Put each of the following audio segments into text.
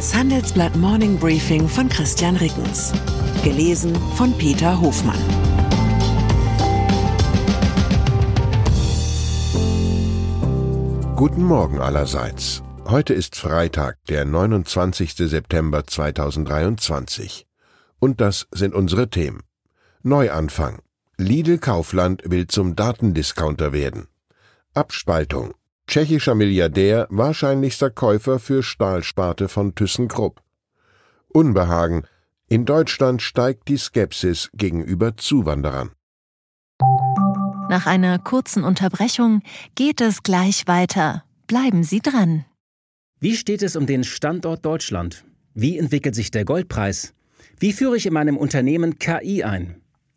Das Handelsblatt Morning Briefing von Christian Rickens. Gelesen von Peter Hofmann. Guten Morgen allerseits. Heute ist Freitag, der 29. September 2023. Und das sind unsere Themen. Neuanfang. Lidl Kaufland will zum Datendiscounter werden. Abspaltung. Tschechischer Milliardär, wahrscheinlichster Käufer für Stahlsparte von ThyssenKrupp. Unbehagen. In Deutschland steigt die Skepsis gegenüber Zuwanderern. Nach einer kurzen Unterbrechung geht es gleich weiter. Bleiben Sie dran. Wie steht es um den Standort Deutschland? Wie entwickelt sich der Goldpreis? Wie führe ich in meinem Unternehmen KI ein?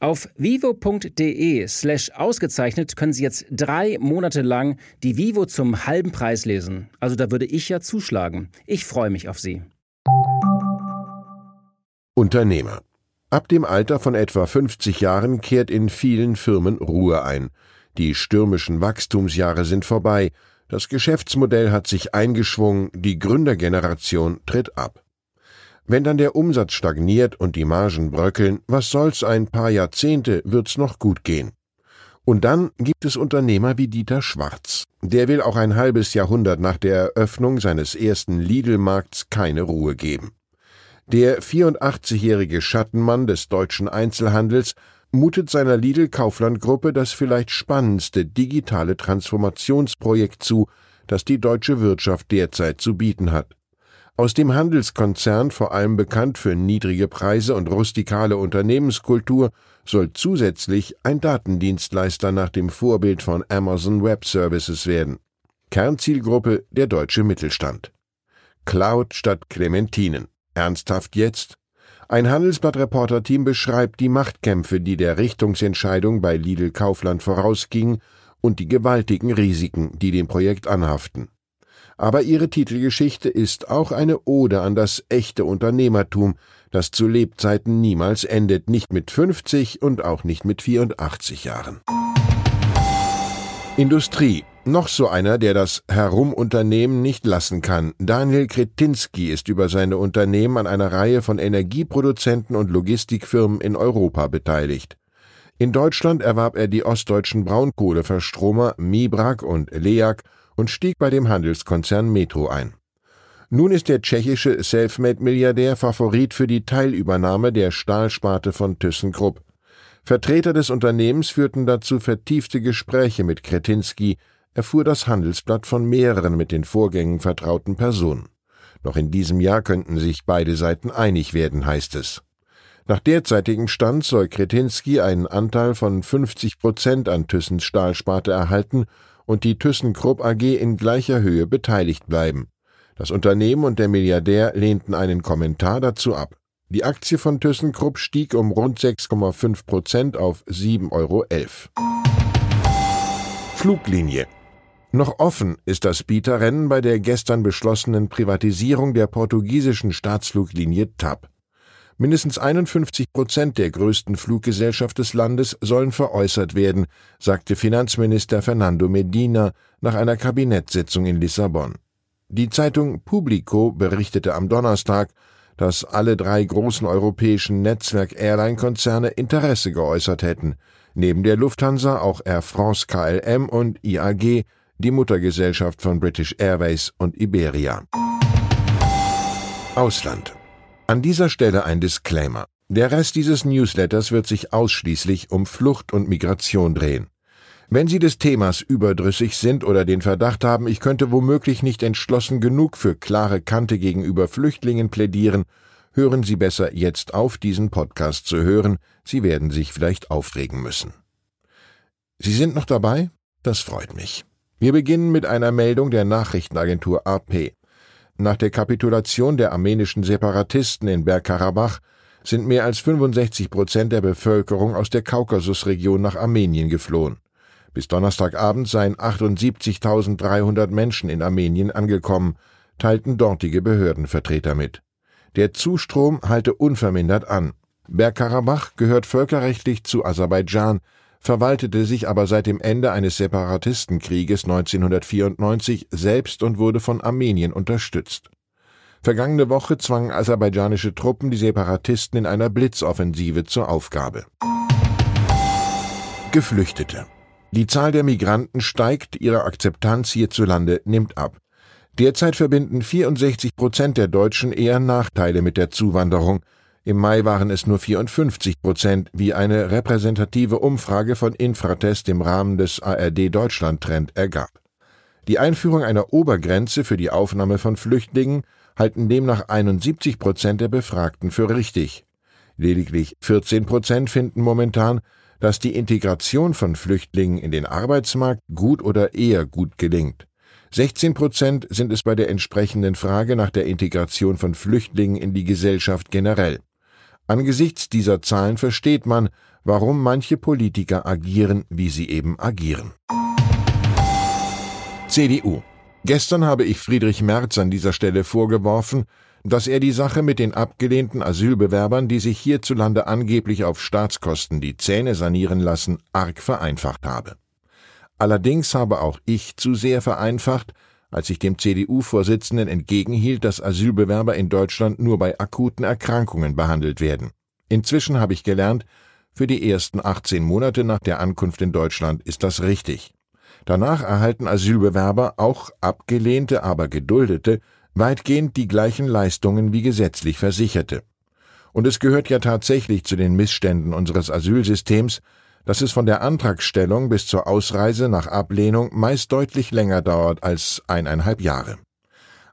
Auf vivo.de slash ausgezeichnet können Sie jetzt drei Monate lang die Vivo zum halben Preis lesen. Also da würde ich ja zuschlagen. Ich freue mich auf Sie. Unternehmer. Ab dem Alter von etwa 50 Jahren kehrt in vielen Firmen Ruhe ein. Die stürmischen Wachstumsjahre sind vorbei, das Geschäftsmodell hat sich eingeschwungen, die Gründergeneration tritt ab. Wenn dann der Umsatz stagniert und die Margen bröckeln, was soll's, ein paar Jahrzehnte wird's noch gut gehen. Und dann gibt es Unternehmer wie Dieter Schwarz. Der will auch ein halbes Jahrhundert nach der Eröffnung seines ersten Lidl-Markts keine Ruhe geben. Der 84-jährige Schattenmann des deutschen Einzelhandels mutet seiner Lidl-Kaufland-Gruppe das vielleicht spannendste digitale Transformationsprojekt zu, das die deutsche Wirtschaft derzeit zu bieten hat. Aus dem Handelskonzern, vor allem bekannt für niedrige Preise und rustikale Unternehmenskultur, soll zusätzlich ein Datendienstleister nach dem Vorbild von Amazon Web Services werden. Kernzielgruppe der deutsche Mittelstand. Cloud statt Clementinen. Ernsthaft jetzt? Ein Handelsblatt-Reporter-Team beschreibt die Machtkämpfe, die der Richtungsentscheidung bei Lidl Kaufland vorausgingen und die gewaltigen Risiken, die dem Projekt anhaften aber ihre Titelgeschichte ist auch eine Ode an das echte Unternehmertum, das zu Lebzeiten niemals endet, nicht mit 50 und auch nicht mit 84 Jahren. Industrie. Noch so einer, der das Herumunternehmen nicht lassen kann. Daniel Kretinski ist über seine Unternehmen an einer Reihe von Energieproduzenten und Logistikfirmen in Europa beteiligt. In Deutschland erwarb er die ostdeutschen Braunkohleverstromer Mibrak und Leak und stieg bei dem Handelskonzern Metro ein. Nun ist der tschechische Selfmade-Milliardär Favorit für die Teilübernahme der Stahlsparte von ThyssenKrupp. Vertreter des Unternehmens führten dazu vertiefte Gespräche mit Kretinsky, erfuhr das Handelsblatt von mehreren mit den Vorgängen vertrauten Personen. Noch in diesem Jahr könnten sich beide Seiten einig werden, heißt es. Nach derzeitigem Stand soll Kretinsky einen Anteil von 50 Prozent an Thyssens Stahlsparte erhalten und die ThyssenKrupp AG in gleicher Höhe beteiligt bleiben. Das Unternehmen und der Milliardär lehnten einen Kommentar dazu ab. Die Aktie von ThyssenKrupp stieg um rund 6,5 Prozent auf 7,11 Euro. Fluglinie. Noch offen ist das Bieterrennen bei der gestern beschlossenen Privatisierung der portugiesischen Staatsfluglinie TAP. Mindestens 51 Prozent der größten Fluggesellschaft des Landes sollen veräußert werden, sagte Finanzminister Fernando Medina nach einer Kabinettssitzung in Lissabon. Die Zeitung Publico berichtete am Donnerstag, dass alle drei großen europäischen Netzwerk-Airline-Konzerne Interesse geäußert hätten, neben der Lufthansa auch Air France KLM und IAG, die Muttergesellschaft von British Airways und Iberia. Ausland an dieser Stelle ein Disclaimer. Der Rest dieses Newsletters wird sich ausschließlich um Flucht und Migration drehen. Wenn Sie des Themas überdrüssig sind oder den Verdacht haben, ich könnte womöglich nicht entschlossen genug für klare Kante gegenüber Flüchtlingen plädieren, hören Sie besser jetzt auf, diesen Podcast zu hören. Sie werden sich vielleicht aufregen müssen. Sie sind noch dabei? Das freut mich. Wir beginnen mit einer Meldung der Nachrichtenagentur AP. Nach der Kapitulation der armenischen Separatisten in Bergkarabach sind mehr als 65 Prozent der Bevölkerung aus der Kaukasusregion nach Armenien geflohen. Bis Donnerstagabend seien 78.300 Menschen in Armenien angekommen, teilten dortige Behördenvertreter mit. Der Zustrom halte unvermindert an. Bergkarabach gehört völkerrechtlich zu Aserbaidschan, verwaltete sich aber seit dem Ende eines Separatistenkrieges 1994 selbst und wurde von Armenien unterstützt. Vergangene Woche zwangen aserbaidschanische Truppen die Separatisten in einer Blitzoffensive zur Aufgabe. Geflüchtete. Die Zahl der Migranten steigt, ihre Akzeptanz hierzulande nimmt ab. Derzeit verbinden 64 Prozent der Deutschen eher Nachteile mit der Zuwanderung, im Mai waren es nur 54 Prozent, wie eine repräsentative Umfrage von Infratest im Rahmen des ARD Deutschland Trend ergab. Die Einführung einer Obergrenze für die Aufnahme von Flüchtlingen halten demnach 71 Prozent der Befragten für richtig. Lediglich 14 Prozent finden momentan, dass die Integration von Flüchtlingen in den Arbeitsmarkt gut oder eher gut gelingt. 16 Prozent sind es bei der entsprechenden Frage nach der Integration von Flüchtlingen in die Gesellschaft generell. Angesichts dieser Zahlen versteht man, warum manche Politiker agieren, wie sie eben agieren. CDU. Gestern habe ich Friedrich Merz an dieser Stelle vorgeworfen, dass er die Sache mit den abgelehnten Asylbewerbern, die sich hierzulande angeblich auf Staatskosten die Zähne sanieren lassen, arg vereinfacht habe. Allerdings habe auch ich zu sehr vereinfacht, als ich dem CDU-Vorsitzenden entgegenhielt, dass Asylbewerber in Deutschland nur bei akuten Erkrankungen behandelt werden. Inzwischen habe ich gelernt, für die ersten 18 Monate nach der Ankunft in Deutschland ist das richtig. Danach erhalten Asylbewerber, auch abgelehnte, aber geduldete, weitgehend die gleichen Leistungen wie gesetzlich Versicherte. Und es gehört ja tatsächlich zu den Missständen unseres Asylsystems, dass es von der Antragstellung bis zur Ausreise nach Ablehnung meist deutlich länger dauert als eineinhalb Jahre.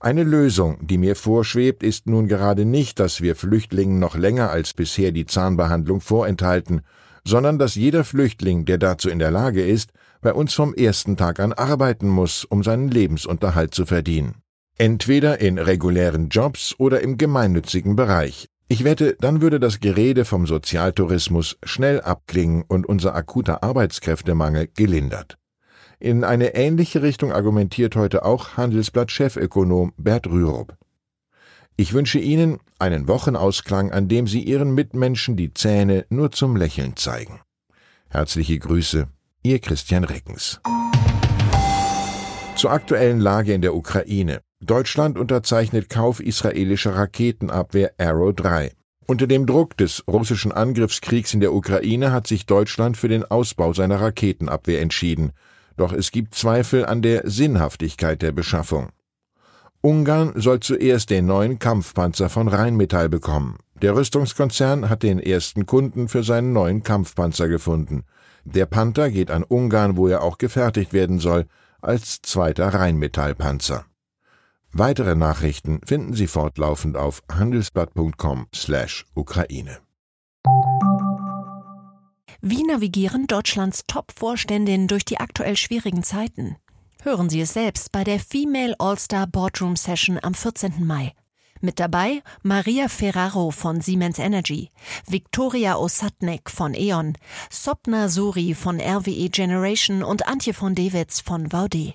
Eine Lösung, die mir vorschwebt, ist nun gerade nicht, dass wir Flüchtlingen noch länger als bisher die Zahnbehandlung vorenthalten, sondern dass jeder Flüchtling, der dazu in der Lage ist, bei uns vom ersten Tag an arbeiten muss, um seinen Lebensunterhalt zu verdienen. Entweder in regulären Jobs oder im gemeinnützigen Bereich, ich wette, dann würde das Gerede vom Sozialtourismus schnell abklingen und unser akuter Arbeitskräftemangel gelindert. In eine ähnliche Richtung argumentiert heute auch Handelsblatt-Chefökonom Bert Rürup. Ich wünsche Ihnen einen Wochenausklang, an dem Sie Ihren Mitmenschen die Zähne nur zum Lächeln zeigen. Herzliche Grüße, Ihr Christian Reckens. Zur aktuellen Lage in der Ukraine. Deutschland unterzeichnet Kauf israelischer Raketenabwehr Arrow 3. Unter dem Druck des russischen Angriffskriegs in der Ukraine hat sich Deutschland für den Ausbau seiner Raketenabwehr entschieden. Doch es gibt Zweifel an der Sinnhaftigkeit der Beschaffung. Ungarn soll zuerst den neuen Kampfpanzer von Rheinmetall bekommen. Der Rüstungskonzern hat den ersten Kunden für seinen neuen Kampfpanzer gefunden. Der Panther geht an Ungarn, wo er auch gefertigt werden soll, als zweiter Rheinmetallpanzer. Weitere Nachrichten finden Sie fortlaufend auf handelsblatt.com/Ukraine. Wie navigieren Deutschlands Top-Vorständinnen durch die aktuell schwierigen Zeiten? Hören Sie es selbst bei der Female All-Star Boardroom Session am 14. Mai. Mit dabei Maria Ferraro von Siemens Energy, Viktoria Osatnek von E.ON, Sopna Suri von RWE Generation und Antje von Dewitz von Vaude.